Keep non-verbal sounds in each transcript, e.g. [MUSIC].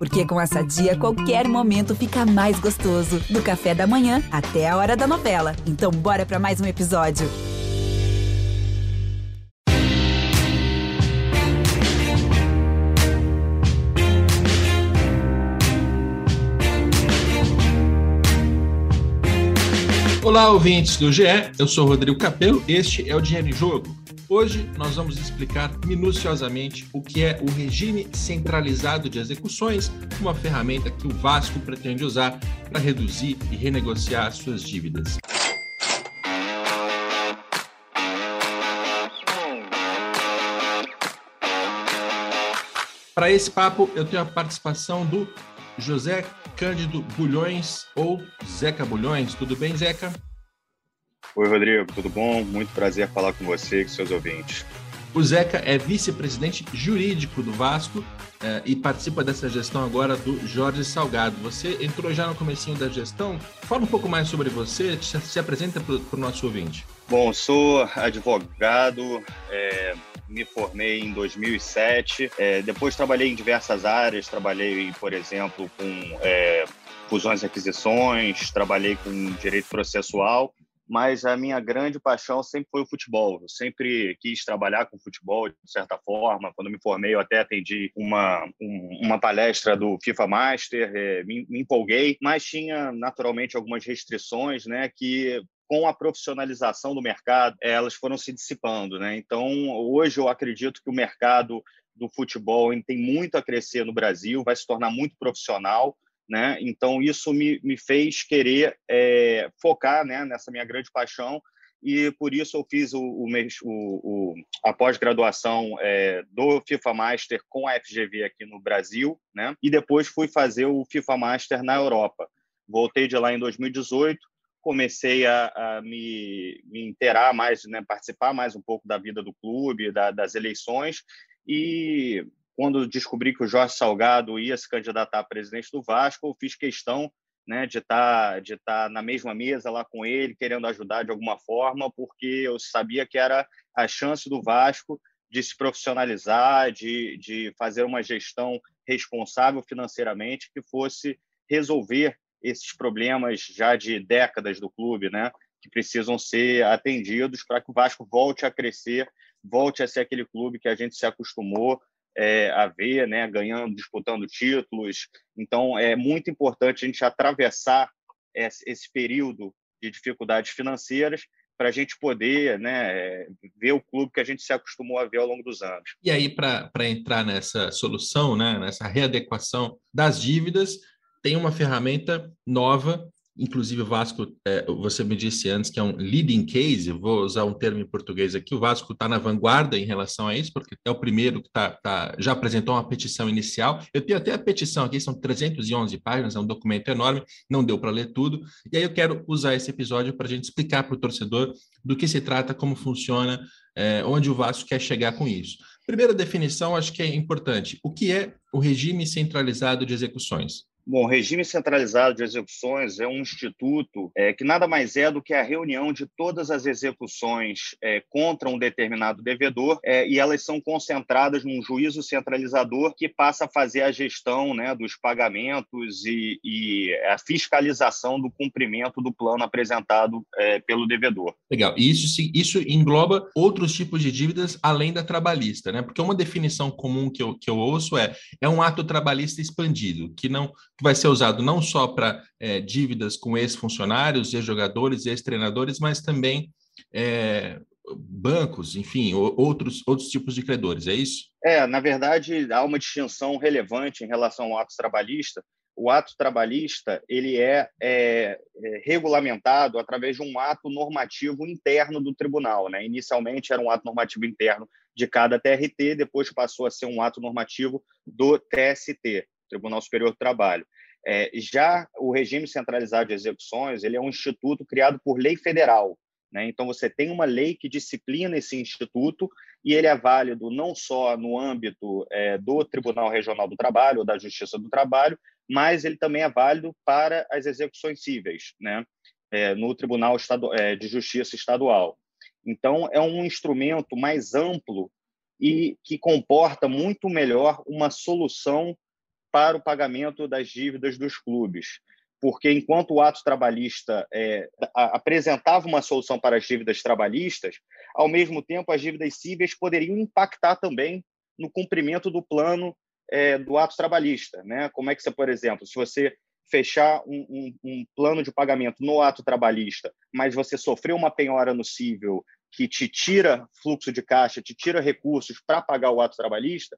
Porque com essa dia, qualquer momento fica mais gostoso. Do café da manhã até a hora da novela. Então, bora para mais um episódio. Olá, ouvintes do GE. Eu sou Rodrigo Capello. Este é o Dinheiro em Jogo. Hoje nós vamos explicar minuciosamente o que é o regime centralizado de execuções, uma ferramenta que o Vasco pretende usar para reduzir e renegociar suas dívidas. Para esse papo, eu tenho a participação do José Cândido Bulhões ou Zeca Bulhões. Tudo bem, Zeca? Oi, Rodrigo, tudo bom? Muito prazer falar com você e com seus ouvintes. O Zeca é vice-presidente jurídico do Vasco eh, e participa dessa gestão agora do Jorge Salgado. Você entrou já no comecinho da gestão. Fala um pouco mais sobre você, se, se apresenta para o nosso ouvinte. Bom, sou advogado, é, me formei em 2007. É, depois trabalhei em diversas áreas, trabalhei, por exemplo, com é, fusões e aquisições, trabalhei com direito processual mas a minha grande paixão sempre foi o futebol. Eu sempre quis trabalhar com futebol de certa forma. Quando me formei, eu até atendi uma, um, uma palestra do FIFA Master, é, me, me empolguei, mas tinha naturalmente algumas restrições, né, que com a profissionalização do mercado, elas foram se dissipando, né? Então, hoje eu acredito que o mercado do futebol tem muito a crescer no Brasil, vai se tornar muito profissional né? Então isso me, me fez querer é, focar, né, nessa minha grande paixão e por isso eu fiz o, o, o, a pós-graduação é, do FIFA Master com a FGV aqui no Brasil, né? E depois fui fazer o FIFA Master na Europa. Voltei de lá em 2018, comecei a, a me, me inteirar mais, né, participar mais um pouco da vida do clube, da, das eleições e quando descobri que o Jorge Salgado ia se candidatar a presidente do Vasco, eu fiz questão né, de estar tá, de tá na mesma mesa lá com ele, querendo ajudar de alguma forma, porque eu sabia que era a chance do Vasco de se profissionalizar, de, de fazer uma gestão responsável financeiramente que fosse resolver esses problemas já de décadas do clube, né, que precisam ser atendidos para que o Vasco volte a crescer, volte a ser aquele clube que a gente se acostumou é, a ver, né, ganhando, disputando títulos. Então, é muito importante a gente atravessar esse, período de dificuldades financeiras para a gente poder né, ver o clube que a gente se acostumou a ver ao longo dos anos. E aí, para entrar nessa solução, né, nessa readequação das dívidas, tem uma ferramenta nova Inclusive, o Vasco, é, você me disse antes que é um leading case, vou usar um termo em português aqui, o Vasco está na vanguarda em relação a isso, porque é o primeiro que tá, tá, já apresentou uma petição inicial. Eu tenho até a petição aqui, são 311 páginas, é um documento enorme, não deu para ler tudo. E aí eu quero usar esse episódio para a gente explicar para o torcedor do que se trata, como funciona, é, onde o Vasco quer chegar com isso. Primeira definição, acho que é importante. O que é o regime centralizado de execuções? Bom, regime centralizado de execuções é um instituto é, que nada mais é do que a reunião de todas as execuções é, contra um determinado devedor é, e elas são concentradas num juízo centralizador que passa a fazer a gestão né, dos pagamentos e, e, a fiscalização do cumprimento do plano apresentado é, pelo devedor. Legal. E isso, isso engloba outros tipos de dívidas além da trabalhista, né? Porque uma definição comum que eu, que eu ouço é é um ato trabalhista expandido, que não que vai ser usado não só para é, dívidas com ex-funcionários, ex-jogadores, ex-treinadores, mas também é, bancos, enfim, outros, outros tipos de credores, é isso? É, na verdade, há uma distinção relevante em relação ao ato trabalhista. O ato trabalhista ele é, é, é regulamentado através de um ato normativo interno do tribunal. Né? Inicialmente era um ato normativo interno de cada TRT, depois passou a ser um ato normativo do TST. Tribunal Superior do Trabalho. É, já o regime centralizado de execuções ele é um instituto criado por lei federal. Né? Então, você tem uma lei que disciplina esse instituto e ele é válido não só no âmbito é, do Tribunal Regional do Trabalho ou da Justiça do Trabalho, mas ele também é válido para as execuções cíveis, né? É, no Tribunal Estadu é, de Justiça Estadual. Então, é um instrumento mais amplo e que comporta muito melhor uma solução para o pagamento das dívidas dos clubes. Porque enquanto o ato trabalhista é, apresentava uma solução para as dívidas trabalhistas, ao mesmo tempo as dívidas cíveis poderiam impactar também no cumprimento do plano é, do ato trabalhista. Né? Como é que você, por exemplo, se você fechar um, um, um, plano de pagamento no ato trabalhista, mas você sofreu uma penhora no cível que te tira fluxo de caixa, te tira recursos para pagar o ato trabalhista,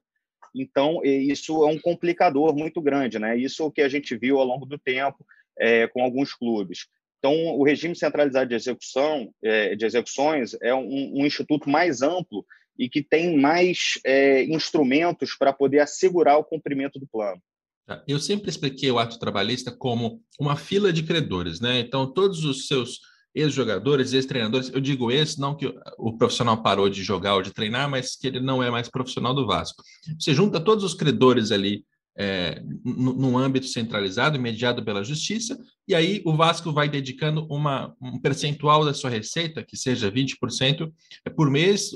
então isso é um complicador muito grande, né? Isso é o que a gente viu ao longo do tempo é, com alguns clubes. Então, o regime centralizado de execução, é, de execuções, é um, um, instituto mais amplo e que tem mais é, instrumentos para poder assegurar o cumprimento do plano. Tá. Eu sempre expliquei o ato trabalhista como uma fila de credores, né? Então, todos os seus ex-jogadores, ex-treinadores, eu digo ex, não que o profissional parou de jogar ou de treinar, mas que ele não é mais profissional do Vasco. Você junta todos os credores ali é, num âmbito centralizado, mediado pela justiça, e aí o Vasco vai dedicando uma, um percentual da sua receita, que seja 20% é por mês,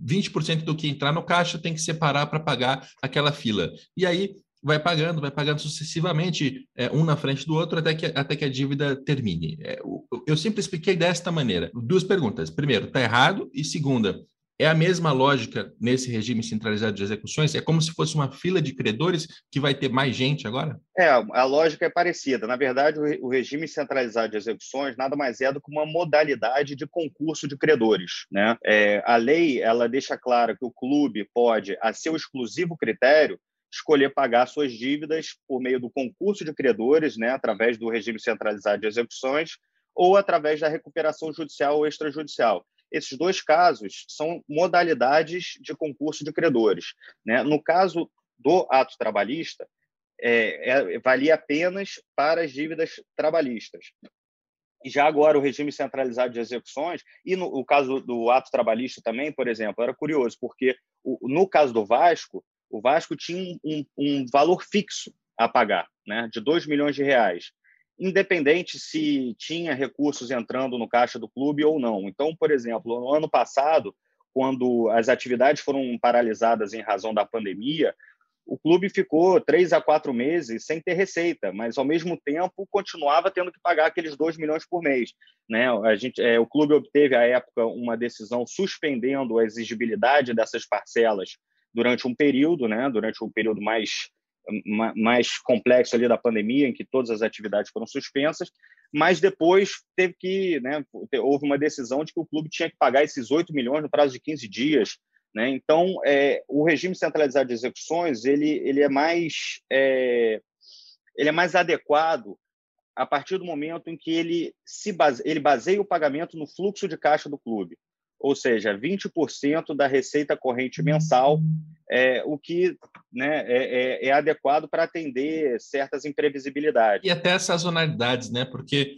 20% do que entrar no caixa tem que separar para pagar aquela fila. E aí vai pagando, vai pagando sucessivamente, é, um na frente do outro, até que, até que a dívida termine. É, eu sempre expliquei desta maneira. Duas perguntas. Primeiro, está errado? E segunda, é a mesma lógica nesse regime centralizado de execuções? É como se fosse uma fila de credores que vai ter mais gente agora? É, a lógica é parecida. Na verdade, o regime centralizado de execuções nada mais é do que uma modalidade de concurso de credores. Né? É, a lei ela deixa claro que o clube pode, a seu exclusivo critério, escolher pagar suas dívidas por meio do concurso de credores, né, através do regime centralizado de execuções, ou através da recuperação judicial ou extrajudicial. Esses dois casos são modalidades de concurso de credores. Né? No caso do ato trabalhista, é, é, valia apenas para as dívidas trabalhistas. Já agora, o regime centralizado de execuções, e no caso do ato trabalhista também, por exemplo, era curioso, porque o, no caso do Vasco, o Vasco tinha um, um valor fixo a pagar, né, de 2 milhões de reais, independente se tinha recursos entrando no caixa do clube ou não. Então, por exemplo, no ano passado, quando as atividades foram paralisadas em razão da pandemia, o clube ficou três a quatro meses sem ter receita, mas ao mesmo tempo continuava tendo que pagar aqueles dois milhões por mês. Né? A gente, é, o clube obteve à época uma decisão suspendendo a exigibilidade dessas parcelas durante um período, né, durante um período mais mais complexo ali da pandemia, em que todas as atividades foram suspensas, mas depois teve que, né, houve uma decisão de que o clube tinha que pagar esses 8 milhões no prazo de 15 dias, né? Então, é, o regime centralizado de execuções ele, ele é mais é, ele é mais adequado a partir do momento em que ele se base, ele baseia o pagamento no fluxo de caixa do clube ou seja, 20% da receita corrente mensal, é, o que né, é, é, é adequado para atender certas imprevisibilidades. E até sazonalidades, né? Porque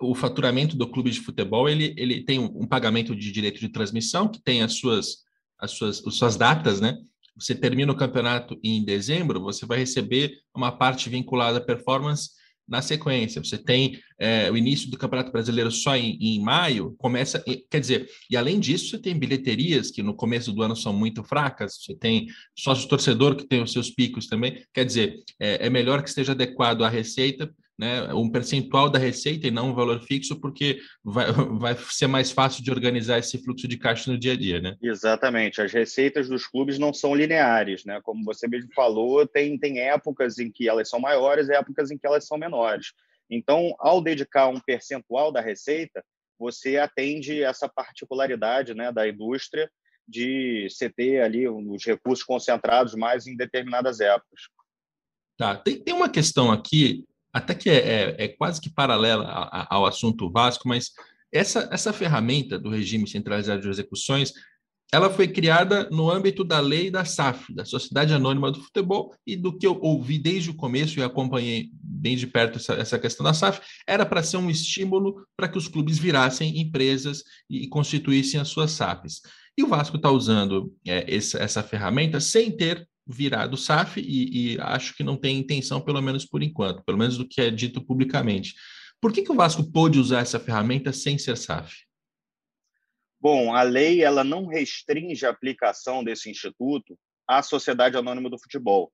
o faturamento do clube de futebol ele, ele tem um, pagamento de direito de transmissão que tem as suas, as suas, as suas datas, né? Você termina o campeonato em dezembro, você vai receber uma parte vinculada à performance na sequência. Você tem é, o início do Campeonato Brasileiro só em, em, maio, começa, quer dizer, e além disso, você tem bilheterias que no começo do ano são muito fracas, você tem sócio torcedor que tem os seus picos também, quer dizer, é, é melhor que esteja adequado à receita né, um percentual da receita e não um valor fixo, porque vai, [LAUGHS] vai ser mais fácil de organizar esse fluxo de caixa no dia a dia, né? Exatamente. As receitas dos clubes não são lineares, né? Como você mesmo falou, tem, tem épocas em que elas são maiores e épocas em que elas são menores. Então, ao dedicar um percentual da receita, você atende essa particularidade né, da indústria de você ter ali os recursos concentrados mais em determinadas épocas. Tá, tem, tem uma questão aqui até que é, é, é quase que paralela ao assunto Vasco, mas essa, essa ferramenta do regime centralizado de execuções, ela foi criada no âmbito da lei da SAF, da Sociedade Anônima do Futebol, e do que eu ouvi desde o começo e acompanhei bem de perto essa, essa questão da SAF, era para ser um estímulo para que os clubes virassem empresas e, constituíssem as suas SAFs. E o Vasco está usando é, essa, essa ferramenta sem ter virado SAF e, e, acho que não tem intenção, pelo menos por enquanto, pelo menos do que é dito publicamente. Por que, que o Vasco pôde usar essa ferramenta sem ser SAF? Bom, a lei ela não restringe a aplicação desse instituto à Sociedade Anônima do Futebol.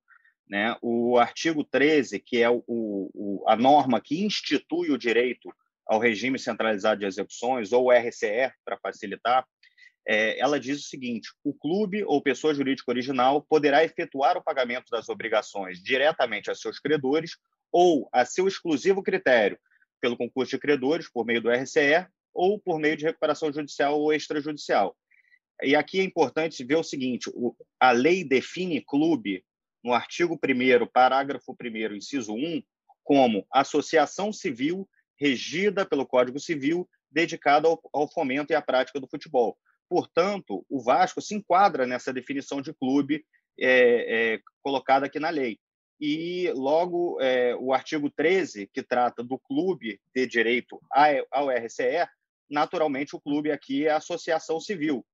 Né? O artigo 13, que é o, o, a norma que institui o direito ao regime centralizado de execuções, ou RCE, para facilitar, é, ela diz o seguinte: o clube ou pessoa jurídica original poderá efetuar o pagamento das obrigações diretamente a seus credores ou a seu exclusivo critério, pelo concurso de credores, por meio do RCE, ou por meio de recuperação judicial ou extrajudicial. E aqui é importante ver o seguinte: a lei define clube, no artigo 1, parágrafo 1, inciso 1, como associação civil regida pelo Código Civil dedicada ao, ao fomento e à prática do futebol. Portanto, o Vasco se enquadra nessa definição de clube é, é, colocada aqui na lei. E logo é, o artigo 13, que trata do clube de direito ao RCE, naturalmente o clube aqui é a associação civil.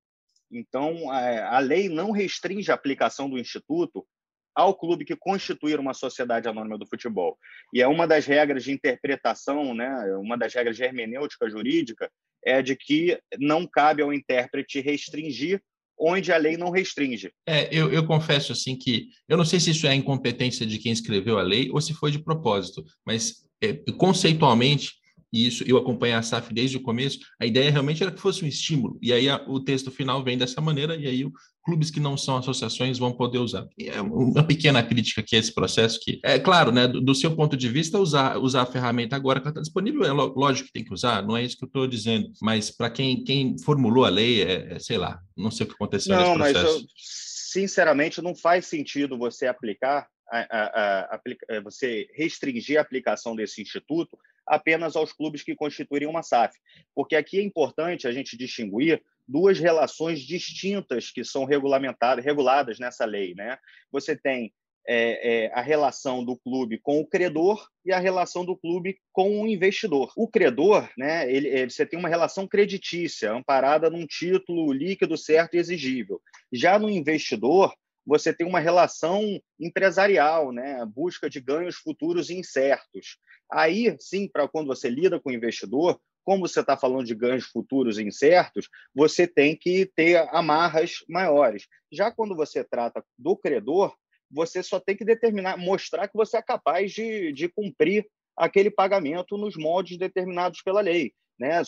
Então, a lei não restringe a aplicação do instituto ao clube que constituir uma sociedade anônima do futebol. E é uma das regras de interpretação, né, uma das regras de hermenêutica jurídica, é de que não cabe ao intérprete restringir onde a lei não restringe. É, eu, eu, confesso assim que eu não sei se isso é incompetência de quem escreveu a lei ou se foi de propósito, mas é, conceitualmente e isso eu acompanhei a SAF desde o começo, a ideia realmente era que fosse um estímulo, e aí a, o texto final vem dessa maneira, e aí o, clubes que não são associações vão poder usar. E é uma pequena crítica aqui a esse processo que, é claro, né, do, do seu ponto de vista, usar, usar a ferramenta agora que está disponível, é lógico que tem que usar, não é isso que eu estou dizendo, mas para quem, quem formulou a lei, é, é, sei lá, não sei o que aconteceu não, nesse processo. Mas eu, sinceramente, não faz sentido você aplicar a, a, a, a, você restringir a aplicação desse instituto apenas aos clubes que constituírem uma SAF. Porque aqui é importante a gente distinguir duas relações distintas que são regulamentadas, reguladas nessa lei. Né? Você tem é, é, a relação do clube com o credor e a relação do clube com o investidor. O credor, né, ele, ele, você tem uma relação creditícia, amparada num título líquido certo e exigível. Já no investidor, você tem uma relação empresarial, né? busca de ganhos futuros incertos. Aí, sim, para quando você lida com o investidor, como você está falando de ganhos futuros incertos, você tem que ter amarras maiores. Já quando você trata do credor, você só tem que determinar, mostrar que você é capaz de, de cumprir aquele pagamento nos moldes determinados pela lei. Né?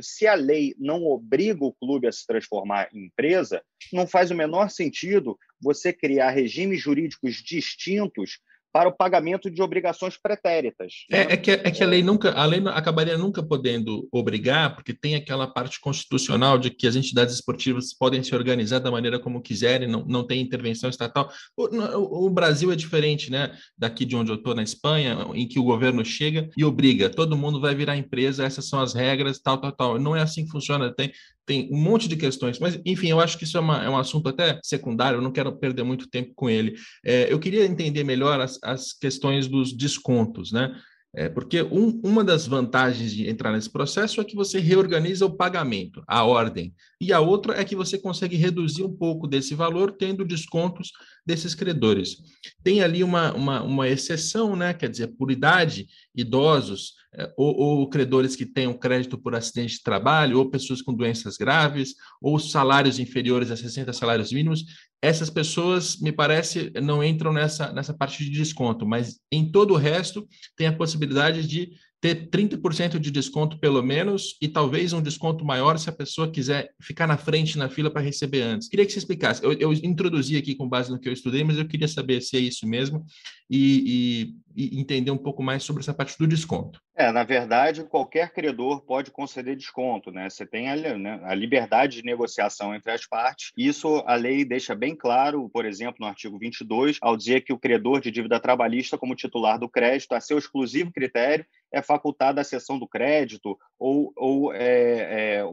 Se a lei não obriga o clube a se transformar em empresa, não faz o menor sentido você criar regimes jurídicos distintos para o pagamento de obrigações pretéritas. Né? É, é, que, é que a lei nunca, a lei acabaria nunca podendo obrigar, porque tem aquela parte constitucional de que as entidades esportivas podem se organizar da maneira como quiserem, não, não tem intervenção estatal. O, o, o Brasil é diferente, né? Daqui de onde eu estou, na Espanha, em que o governo chega e obriga, todo mundo vai virar empresa, essas são as regras, tal, tal, tal. Não é assim que funciona. Tem, tem um monte de questões, mas enfim, eu acho que isso é, uma, é um assunto até secundário, eu não quero perder muito tempo com ele. É, eu queria entender melhor as, as questões dos descontos, né? É, porque um, uma das vantagens de entrar nesse processo é que você reorganiza o pagamento, a ordem, e a outra é que você consegue reduzir um pouco desse valor tendo descontos desses credores. Tem ali uma, uma, uma exceção, né? quer dizer, por idade, idosos, ou, ou, credores que tenham crédito por acidente de trabalho, ou pessoas com doenças graves, ou salários inferiores a 60 salários mínimos, essas pessoas, me parece, não entram nessa, nessa parte de desconto, mas em todo o resto tem a possibilidade de ter 30% de desconto pelo menos e talvez um desconto maior se a pessoa quiser ficar na frente na fila para receber antes. Queria que você explicasse. Eu, eu, introduzi aqui com base no que eu estudei, mas eu queria saber se é isso mesmo e, e, e entender um pouco mais sobre essa parte do desconto. É, na verdade, qualquer credor pode conceder desconto, né? Você tem a, né, a liberdade de negociação entre as partes. Isso a lei deixa bem claro, por exemplo, no artigo 22, ao dizer que o credor de dívida trabalhista, como titular do crédito, a seu exclusivo critério, é facultada a cessão do crédito ou, ou é, é,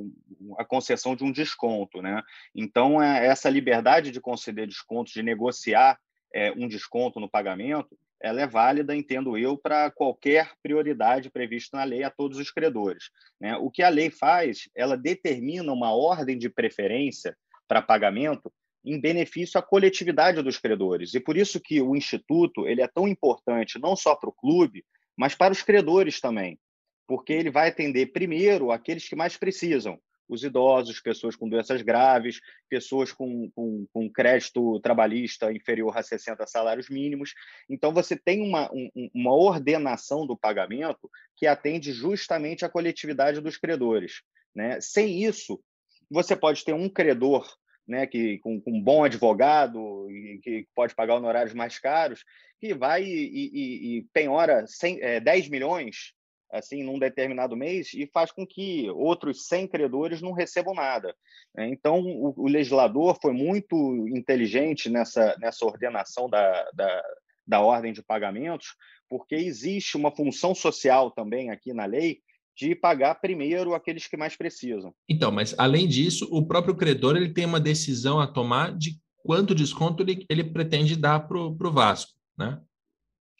a concessão de um desconto. Né? Então, é, essa liberdade de conceder descontos, de negociar é, um desconto no pagamento, ela é válida, entendo eu, para qualquer prioridade prevista na lei a todos os credores. Né? O que a lei faz, ela determina uma ordem de preferência para pagamento em benefício à coletividade dos credores. E por isso que o Instituto ele é tão importante, não só para o clube, mas para os credores também, porque ele vai atender primeiro aqueles que mais precisam, os idosos, pessoas com doenças graves, pessoas com, com, com crédito trabalhista inferior a 60 salários mínimos. Então, você tem uma, um, uma ordenação do pagamento que atende justamente à coletividade dos credores. Né? Sem isso, você pode ter um credor né, que com, com, um bom advogado e que pode pagar honorários mais caros, que vai e, e, e penhora 100, é, 10 milhões assim num determinado mês e faz com que outros 100 credores não recebam nada. Né. Então, o, o legislador foi muito inteligente nessa, nessa ordenação da, da, da ordem de pagamentos, porque existe uma função social também aqui na lei de pagar primeiro aqueles que mais precisam. Então, mas além disso, o próprio credor ele tem uma decisão a tomar de quanto desconto ele, ele pretende dar para o Vasco, né?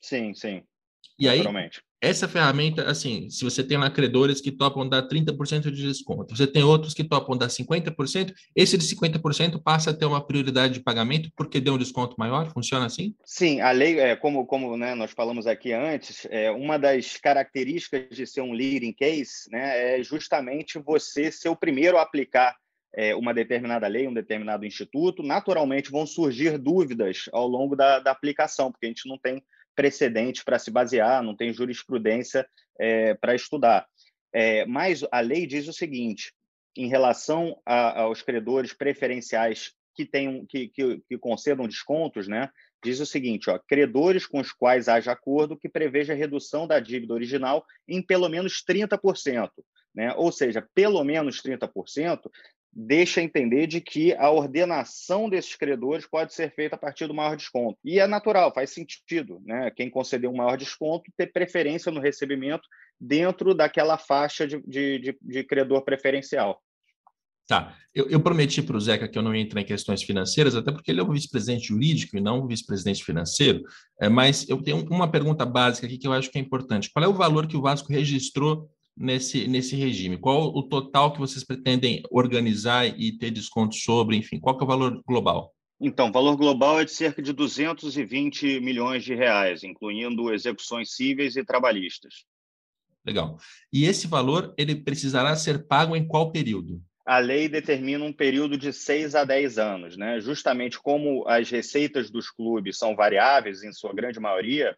Sim, sim. E aí, essa ferramenta, assim, se você tem lá credores que topam dar 30% de desconto, você tem outros que topam dar 50%, esse de 50% passa a ter uma prioridade de pagamento porque deu um desconto maior? Funciona assim? Sim, a lei, é, como, como né, nós falamos aqui antes, é, uma das características de ser um leading case né, é justamente você ser o primeiro a aplicar é, uma determinada lei, um determinado instituto, naturalmente vão surgir dúvidas ao longo da, da aplicação, porque a gente não tem precedente para se basear, não tem jurisprudência é, para estudar. É, mas a lei diz o seguinte: em relação a, aos credores preferenciais que, tenham, que, que, que, concedam descontos, né, diz o seguinte: ó, credores com os quais haja acordo que preveja redução da dívida original em pelo menos 30%. Né? Ou seja, pelo menos 30% deixa entender de que a ordenação desses credores pode ser feita a partir do maior desconto. E é natural, faz sentido, né? Quem conceder um maior desconto ter preferência no recebimento dentro daquela faixa de, de, de, de credor preferencial. Tá, eu, eu prometi para o Zeca que eu não ia entrar em questões financeiras, até porque ele é o vice-presidente jurídico e não o vice-presidente financeiro, é, mas eu tenho uma pergunta básica aqui que eu acho que é importante. Qual é o valor que o Vasco registrou nesse, nesse regime? Qual o total que vocês pretendem organizar e ter desconto sobre? Enfim, qual é o valor global? Então, o valor global é de cerca de 220 milhões de reais, incluindo execuções cíveis e trabalhistas. Legal. E esse valor ele precisará ser pago em qual período? A lei determina um período de 6 a 10 anos, né? Justamente como as receitas dos clubes são variáveis, em sua grande maioria,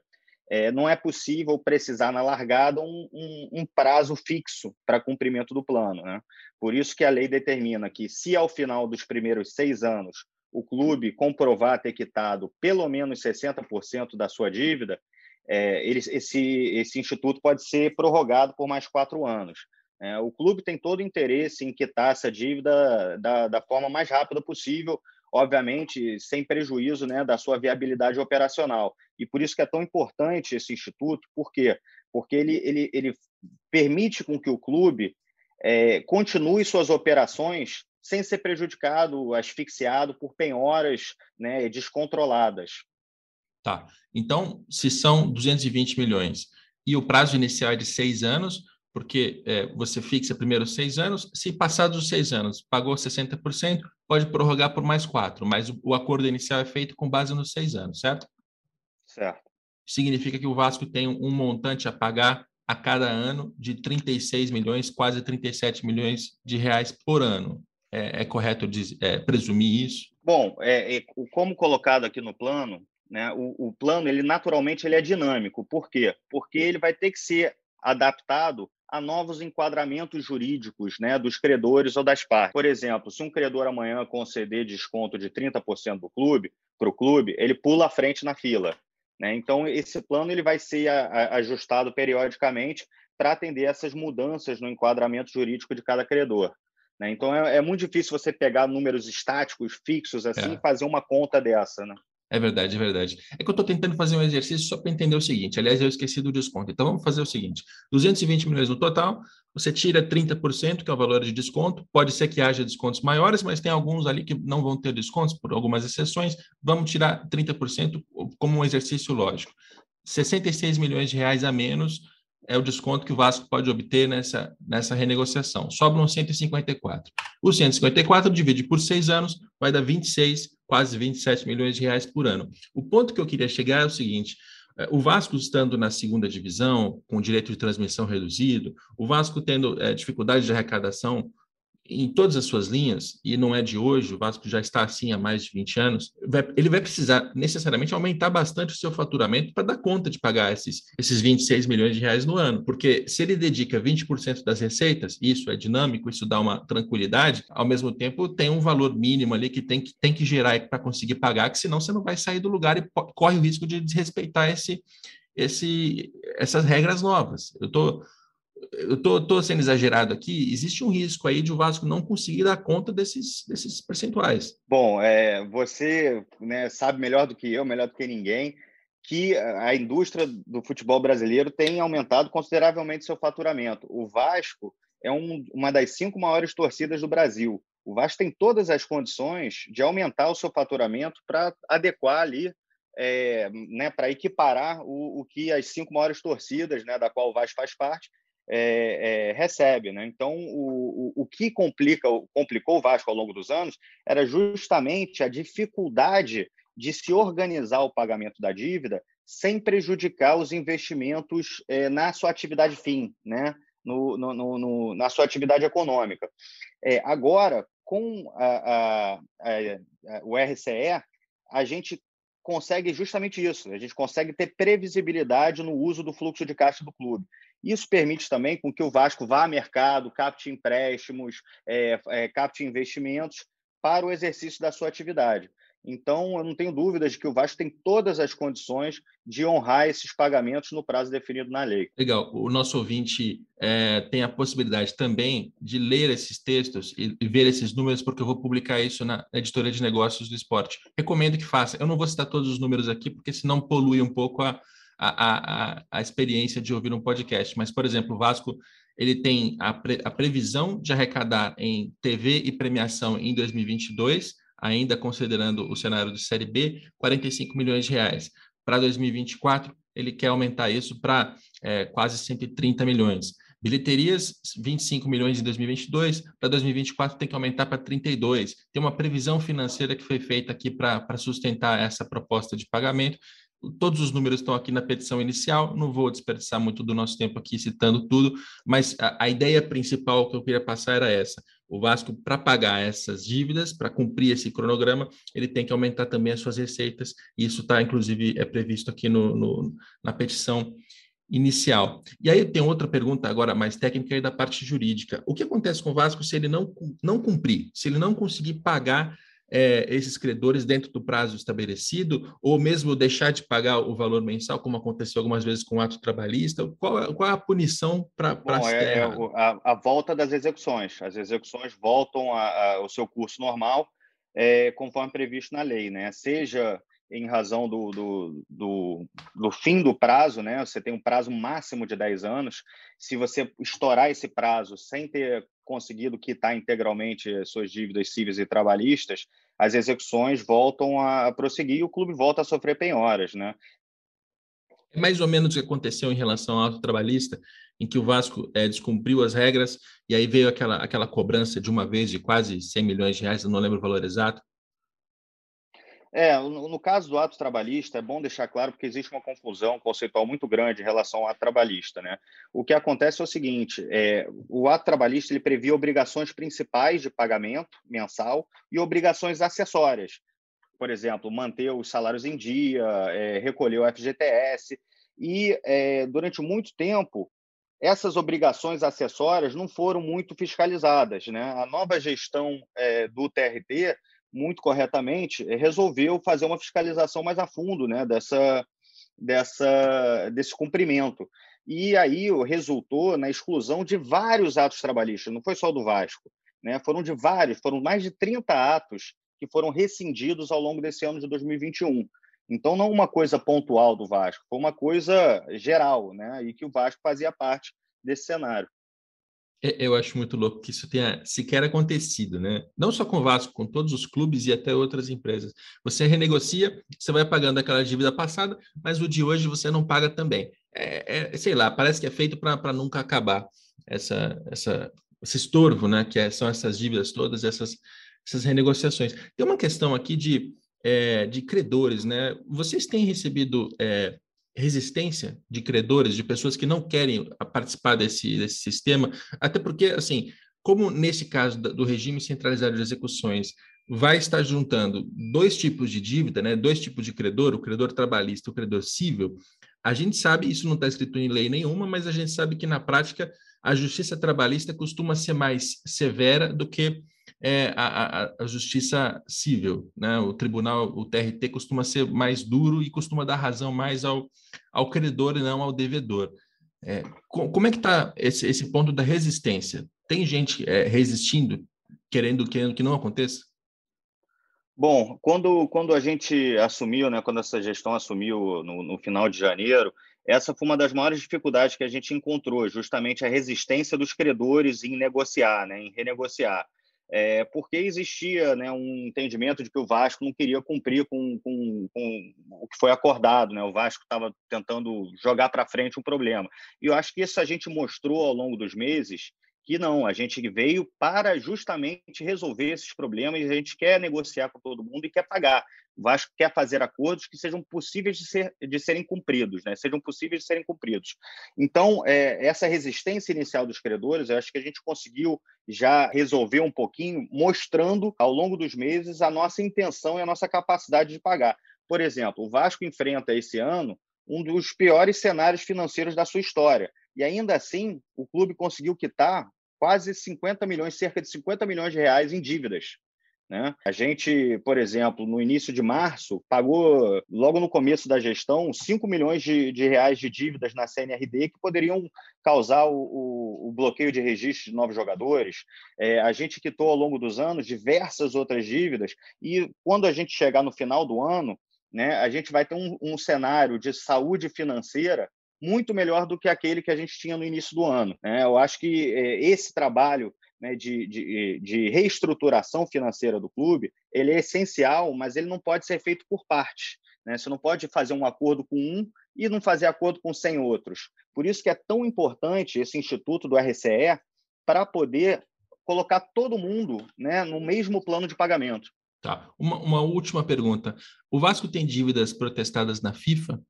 é, não é possível precisar na largada um, um, um prazo fixo para cumprimento do plano. Né? Por isso que a lei determina que, se ao final dos primeiros seis anos o clube comprovar ter quitado pelo menos 60% da sua dívida, é, ele, esse, esse instituto pode ser prorrogado por mais quatro anos. É, o clube tem todo o interesse em quitar essa dívida da, da forma mais rápida possível, obviamente sem prejuízo né, da sua viabilidade operacional. E por isso que é tão importante esse instituto, por quê? Porque ele, ele, ele permite com que o clube é, continue suas operações sem ser prejudicado, asfixiado por penhoras né, descontroladas. Tá. Então, se são 220 milhões e o prazo inicial é de seis anos, porque é, você fixa primeiro seis anos, se passados os seis anos pagou 60%, pode prorrogar por mais quatro, mas o, o acordo inicial é feito com base nos seis anos, certo? Certo. Significa que o Vasco tem um montante a pagar a cada ano de 36 milhões, quase 37 milhões de reais por ano. É, é correto dizer, é, presumir isso? Bom, é, é, como colocado aqui no plano, né, o, o, plano ele naturalmente ele é dinâmico. Por quê? Porque ele vai ter que ser adaptado a novos enquadramentos jurídicos né, dos credores ou das partes. Por exemplo, se um credor amanhã conceder desconto de 30% do clube para o clube, ele pula à frente na fila. Né? Então, esse plano ele vai ser a, a, ajustado periodicamente para atender essas mudanças no enquadramento jurídico de cada credor. Né? Então, é, é, muito difícil você pegar números estáticos, fixos, assim, é. e fazer uma conta dessa. Né? É verdade, é verdade. É que eu estou tentando fazer um exercício só para entender o seguinte. Aliás, eu esqueci do desconto. Então, vamos fazer o seguinte: 220 milhões no total, você tira 30%, que é o valor de desconto. Pode ser que haja descontos maiores, mas tem alguns ali que não vão ter descontos, por algumas exceções. Vamos tirar 30% como um exercício lógico. 66 milhões de reais a menos é o desconto que o Vasco pode obter nessa, nessa renegociação. Sobram 154. O 154 divide por seis anos, vai dar 26, quase 27 milhões de reais por ano. O ponto que eu queria chegar é o seguinte: é, o Vasco estando na segunda divisão, com direito de transmissão reduzido, o Vasco tendo é, dificuldade de arrecadação em todas as suas linhas, e não é de hoje, o Vasco já está assim há mais de 20 anos, vai, ele vai precisar necessariamente aumentar bastante o seu faturamento para dar conta de pagar esses, esses 26 milhões de reais no ano. Porque se ele dedica 20% das receitas, isso é dinâmico, isso dá uma tranquilidade, ao mesmo tempo tem um valor mínimo ali que tem que, tem que gerar para conseguir pagar, que senão você não vai sair do lugar e corre o risco de desrespeitar esse, esse, essas regras novas. Eu estou eu estou sendo exagerado aqui, existe um risco aí de o Vasco não conseguir dar conta desses, desses percentuais. Bom, é, você né, sabe melhor do que eu, melhor do que ninguém, que a indústria do futebol brasileiro tem aumentado consideravelmente seu faturamento. O Vasco é um, uma das cinco maiores torcidas do Brasil. O Vasco tem todas as condições de aumentar o seu faturamento para adequar ali, é, né, para equiparar o, o que as cinco maiores torcidas, né, da qual o Vasco faz parte, é, é, recebe. Né? Então, o, o, o que complica, complicou o Vasco ao longo dos anos era justamente a dificuldade de se organizar o pagamento da dívida sem prejudicar os investimentos é, na sua atividade fim, né? No, no, no, na sua atividade econômica. É, agora, com a, a, a, o RCE, a gente consegue justamente isso. A gente consegue ter previsibilidade no uso do fluxo de caixa do clube. Isso permite também com que o Vasco vá ao mercado, capte empréstimos, é, é, capte investimentos para o exercício da sua atividade. Então, eu não tenho dúvidas de que o Vasco tem todas as condições de honrar esses pagamentos no prazo definido na lei. Legal. O nosso ouvinte é, tem a possibilidade também de ler esses textos e, e, ver esses números, porque eu vou publicar isso na editoria de negócios do esporte. Recomendo que faça. Eu não vou citar todos os números aqui, porque senão polui um pouco a, a, a, a experiência de ouvir um podcast. Mas, por exemplo, o Vasco ele tem a, pre, a previsão de arrecadar em TV e premiação em 2022, ainda considerando o cenário de Série B, 45 milhões de reais. Para 2024, ele quer aumentar isso para é, quase 130 milhões. Bilheterias, 25 milhões em 2022, para 2024 tem que aumentar para 32. Tem uma previsão financeira que foi feita aqui para sustentar essa proposta de pagamento Todos os números estão aqui na petição inicial, não vou desperdiçar muito do nosso tempo aqui citando tudo, mas a, a ideia principal que eu queria passar era essa. O Vasco, para pagar essas dívidas, para cumprir esse cronograma, ele tem que aumentar também as suas receitas, e isso está, inclusive, é previsto aqui no, no, na petição inicial. E aí tem outra pergunta agora mais técnica aí da parte jurídica. O que acontece com o Vasco se ele não, não cumprir, se ele não conseguir pagar é, esses credores dentro do prazo estabelecido, ou mesmo deixar de pagar o valor mensal, como aconteceu algumas vezes com o ato trabalhista? Qual, é, qual é a punição para é, é a, a, volta das execuções. As execuções voltam ao seu curso normal, é, conforme previsto na lei, né? Seja em razão do, do, do, do, fim do prazo, né? Você tem um prazo máximo de 10 anos. Se você estourar esse prazo sem ter conseguido quitar integralmente suas dívidas cíveis e trabalhistas, as execuções voltam a prosseguir e o clube volta a sofrer penhoras, né? É mais ou menos o que aconteceu em relação ao auto trabalhista, em que o Vasco é, descumpriu as regras e aí veio aquela, aquela cobrança de uma vez de quase 100 milhões de reais, não lembro o valor exato, é, no, caso do ato trabalhista, é bom deixar claro porque existe uma confusão conceitual muito grande em relação ao ato trabalhista. Né? O que acontece é o seguinte: é, o ato trabalhista ele previa obrigações principais de pagamento mensal e obrigações acessórias. Por exemplo, manter os salários em dia, é, recolher o FGTS. E é, durante muito tempo, essas obrigações acessórias não foram muito fiscalizadas. Né? A nova gestão é, do TRT muito corretamente, eh, resolveu fazer uma fiscalização mais a fundo né, dessa, dessa, desse cumprimento. E aí resultou na exclusão de vários atos trabalhistas, não foi só do Vasco, né? foram de vários, foram mais de 30 atos que foram rescindidos ao longo desse ano de 2021. Então, não uma coisa pontual do Vasco, foi uma coisa geral, né? e que o Vasco fazia parte desse cenário. Eu acho muito louco que isso tenha sequer acontecido, né? Não só com o Vasco, com todos os clubes e até outras empresas. Você renegocia, você vai pagando aquela dívida passada, mas o de hoje você não paga também. É, é sei lá, parece que é feito para nunca acabar essa, essa, esse estorvo, né? Que é, são essas dívidas todas, essas, essas renegociações. Tem uma questão aqui de, é, de credores, né? Vocês têm recebido é, resistência de credores, de pessoas que não querem participar desse, desse sistema, até porque, assim, como nesse caso do regime centralizado de execuções vai estar juntando dois tipos de dívida, né, dois tipos de credor, o credor trabalhista e o credor cível, a gente sabe, isso não está escrito em lei nenhuma, mas a gente sabe que na prática a justiça trabalhista costuma ser mais severa do que é, a, a, a, justiça civil. Né? O tribunal, o TRT, costuma ser mais duro e costuma dar razão mais ao, ao credor e não ao devedor. É, como é que está esse, esse ponto da resistência? Tem gente é, resistindo, querendo, querendo que não aconteça? Bom, quando, quando a gente assumiu, né, quando essa gestão assumiu no, no, final de janeiro, essa foi uma das maiores dificuldades que a gente encontrou, justamente a resistência dos credores em negociar, né, em renegociar. É, porque existia né, um entendimento de que o Vasco não queria cumprir com, com, com o que foi acordado, né? o Vasco estava tentando jogar para frente um problema. E eu acho que isso a gente mostrou ao longo dos meses que não, a gente veio para justamente resolver esses problemas, a gente quer negociar com todo mundo e quer pagar. O Vasco quer fazer acordos que sejam possíveis de, ser, de serem cumpridos, né? sejam possíveis de serem cumpridos. Então, é, essa resistência inicial dos credores, eu acho que a gente conseguiu já resolver um pouquinho, mostrando ao longo dos meses a nossa intenção e a nossa capacidade de pagar. Por exemplo, o Vasco enfrenta esse ano um dos piores cenários financeiros da sua história. E ainda assim, o clube conseguiu quitar quase 50 milhões, cerca de 50 milhões de reais em dívidas. Né? A gente, por exemplo, no início de março, pagou, logo no começo da gestão, 5 milhões de, de reais de dívidas na CNRD que poderiam causar o, o, o bloqueio de registro de novos jogadores. É, a gente quitou ao longo dos anos diversas outras dívidas e quando a gente chegar no final do ano, né, a gente vai ter um, um cenário de saúde financeira muito melhor do que aquele que a gente tinha no início do ano. Né? Eu acho que é, esse trabalho né, de, de, de, reestruturação financeira do clube ele é essencial, mas ele não pode ser feito por partes. Né? Você não pode fazer um acordo com um e não fazer acordo com 100 outros. Por isso que é tão importante esse instituto do RCE para poder colocar todo mundo né, no mesmo plano de pagamento. Tá. Uma, uma última pergunta. O Vasco tem dívidas protestadas na FIFA?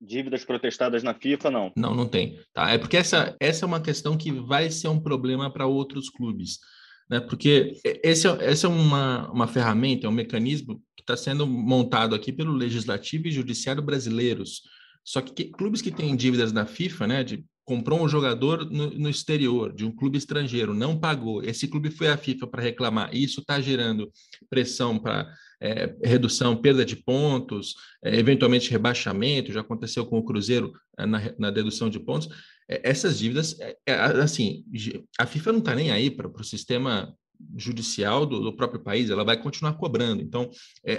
Dívidas protestadas na FIFA, não. Não, não tem. Tá? É porque essa, essa é uma questão que vai ser um problema para outros clubes. Né? Porque esse é, essa é uma, uma ferramenta, é um mecanismo que está sendo montado aqui pelo Legislativo e Judiciário brasileiros. Só que, que clubes que têm dívidas na FIFA, né, de comprou um jogador no, no, exterior, de um clube estrangeiro, não pagou, esse clube foi à FIFA para reclamar, isso está gerando pressão para é, redução, perda de pontos, é, eventualmente rebaixamento, já aconteceu com o Cruzeiro é, na, na dedução de pontos. É, essas dívidas, é, é, assim, a FIFA não está nem aí para o sistema judicial do, do, próprio país, ela vai continuar cobrando. Então,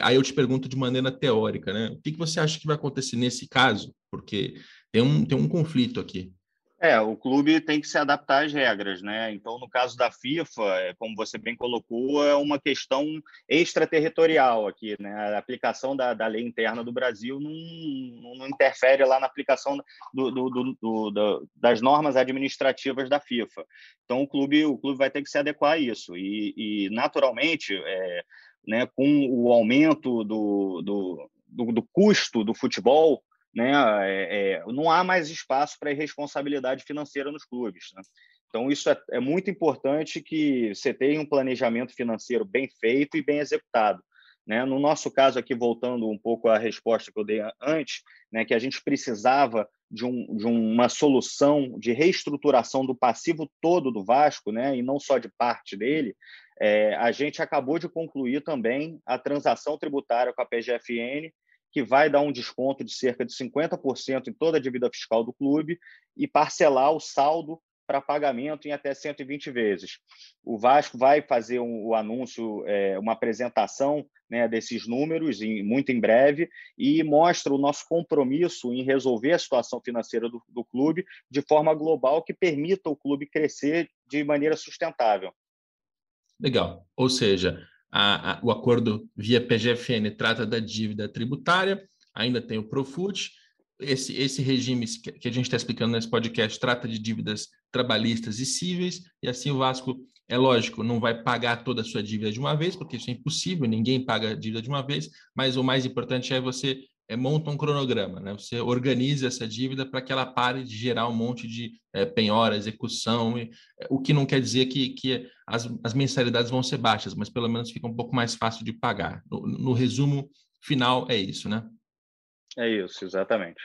aí eu te pergunto de maneira teórica, né? O que, que você acha que vai acontecer nesse caso? Porque tem um, tem um conflito aqui. É, o clube tem que se adaptar às regras, né? Então, no caso da FIFA, é, como você bem colocou, é uma questão extraterritorial aqui, né? A aplicação da, da lei interna do Brasil não, não interfere lá na aplicação do, do, do, das normas administrativas da FIFA. Então, o clube, o clube vai ter que se adequar a isso. E, e naturalmente, é, né, com o aumento do, do, do custo do futebol, né? É, não há mais espaço para irresponsabilidade financeira nos clubes. Né? Então, isso é, é, muito importante que você tenha um planejamento financeiro bem feito e bem executado. Né? No nosso caso aqui, voltando um pouco à resposta que eu dei antes, né, que a gente precisava de, um, de uma solução de reestruturação do passivo todo do Vasco, né, e não só de parte dele, é, a gente acabou de concluir também a transação tributária com a PGFN, que vai dar um desconto de cerca de 50% em toda a dívida fiscal do clube e parcelar o saldo para pagamento em até 120 vezes. O Vasco vai fazer um, o anúncio, é, uma apresentação né, desses números em, muito em breve e mostra o nosso compromisso em resolver a situação financeira do, do clube de forma global que permita o clube crescer de maneira sustentável. Legal. Ou seja, a, a, o acordo via PGFN trata da dívida tributária, ainda tem o Profut. Esse, esse regime que a gente está explicando nesse podcast trata de dívidas trabalhistas e cíveis, e assim o Vasco, é lógico, não vai pagar toda a sua dívida de uma vez, porque isso é impossível, ninguém paga a dívida de uma vez, mas o mais importante é você é, monta um cronograma, né? Você organiza essa dívida para que ela pare de gerar um monte de é, penhora, execução, e, é, o que não quer dizer que, que as, as, mensalidades vão ser baixas, mas pelo menos fica um pouco mais fácil de pagar. No, no resumo final, é isso, né? É isso, exatamente.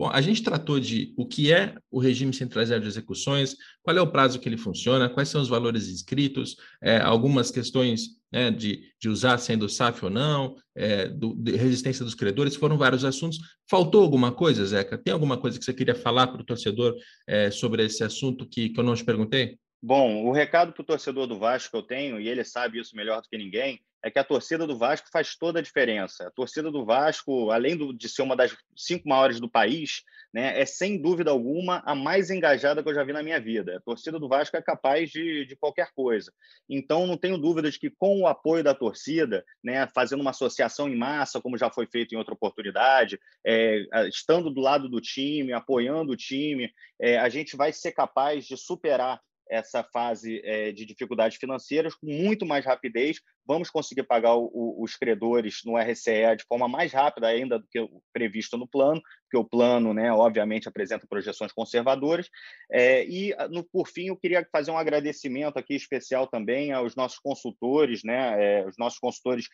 Bom, a gente tratou de o que é o regime centralizado de execuções, qual é o prazo que ele funciona, quais são os valores inscritos, é, algumas questões né, de, de usar sendo SAF ou não, é, do, resistência dos credores, foram vários assuntos. Faltou alguma coisa, Zeca? Tem alguma coisa que você queria falar para o torcedor é, sobre esse assunto que, que eu não te perguntei? Bom, o recado para o torcedor do Vasco que eu tenho, e ele sabe isso melhor do que ninguém, é que a torcida do Vasco faz toda a diferença. A torcida do Vasco, além do, de ser uma das cinco maiores do país, né, é sem dúvida alguma a mais engajada que eu já vi na minha vida. A torcida do Vasco é capaz de, de qualquer coisa. Então, não tenho dúvidas que com o apoio da torcida, né, fazendo uma associação em massa, como já foi feito em outra oportunidade, é, estando do lado do time, apoiando o time, é, a gente vai ser capaz de superar essa fase é, de dificuldades financeiras com muito mais rapidez. Vamos conseguir pagar o, o, os credores no RCE de forma mais rápida ainda do que previsto no plano, porque o plano, né, obviamente, apresenta projeções conservadoras. É, e, no, por fim, eu queria fazer um agradecimento aqui especial também aos nossos consultores, né, é, os nossos consultores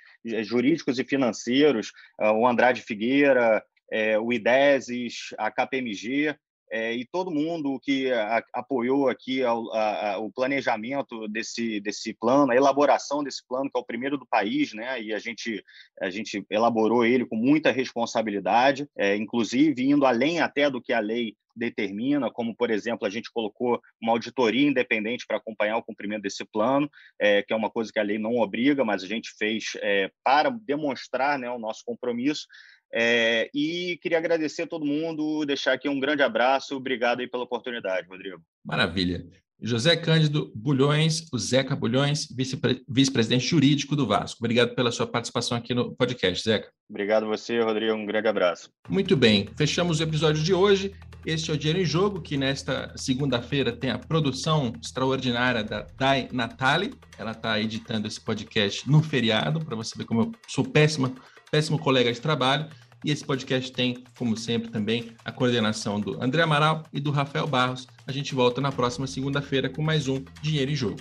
jurídicos e financeiros, o Andrade Figueira, o IDESES, a KPMG, é, e todo mundo que a, apoiou aqui a, o planejamento desse, desse plano, a elaboração desse plano, que é o primeiro do país, né? e a gente, a gente elaborou ele com muita responsabilidade, é, inclusive indo além até do que a lei determina, como, por exemplo, a gente colocou uma auditoria independente para acompanhar o cumprimento desse plano, é, que é uma coisa que a lei não obriga, mas a gente fez é, para demonstrar né, o nosso compromisso. É, e queria agradecer a todo mundo, deixar aqui um grande abraço. Obrigado aí pela oportunidade, Rodrigo. Maravilha. José Cândido Bulhões, o Zeca Bulhões, vice-presidente jurídico do Vasco. Obrigado pela sua participação aqui no podcast, Zeca. Obrigado você, Rodrigo. Um grande abraço. Muito bem. Fechamos o episódio de hoje. Este é o Dinheiro em Jogo, que nesta segunda-feira tem a produção extraordinária da Dai Natali. Ela está editando esse podcast no feriado, para você ver como eu sou péssima péssimo colega de trabalho. E esse podcast tem, como sempre, também a coordenação do André Amaral e do Rafael Barros. A gente volta na próxima segunda-feira com mais um Dinheiro em Jogo.